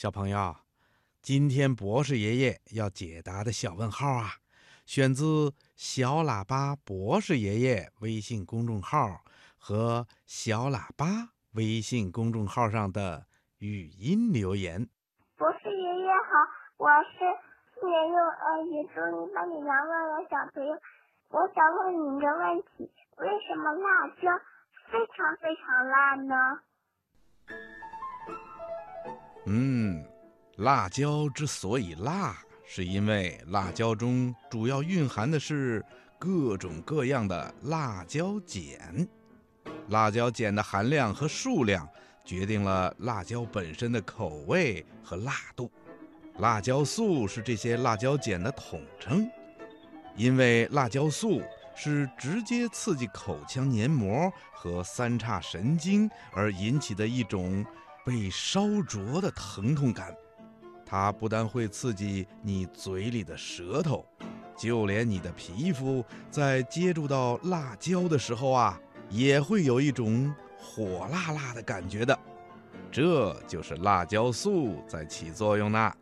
小朋友，今天博士爷爷要解答的小问号啊，选自小喇叭博士爷爷微信公众号和小喇叭微信公众号上的语音留言。博士爷爷好，我是四年幼儿园竹林班的杨乐乐小朋友，我想问你一个问题：为什么辣椒非常非常辣呢？嗯，辣椒之所以辣，是因为辣椒中主要蕴含的是各种各样的辣椒碱。辣椒碱的含量和数量决定了辣椒本身的口味和辣度。辣椒素是这些辣椒碱的统称，因为辣椒素是直接刺激口腔黏膜和三叉神经而引起的一种。被烧灼的疼痛感，它不但会刺激你嘴里的舌头，就连你的皮肤在接触到辣椒的时候啊，也会有一种火辣辣的感觉的。这就是辣椒素在起作用呢。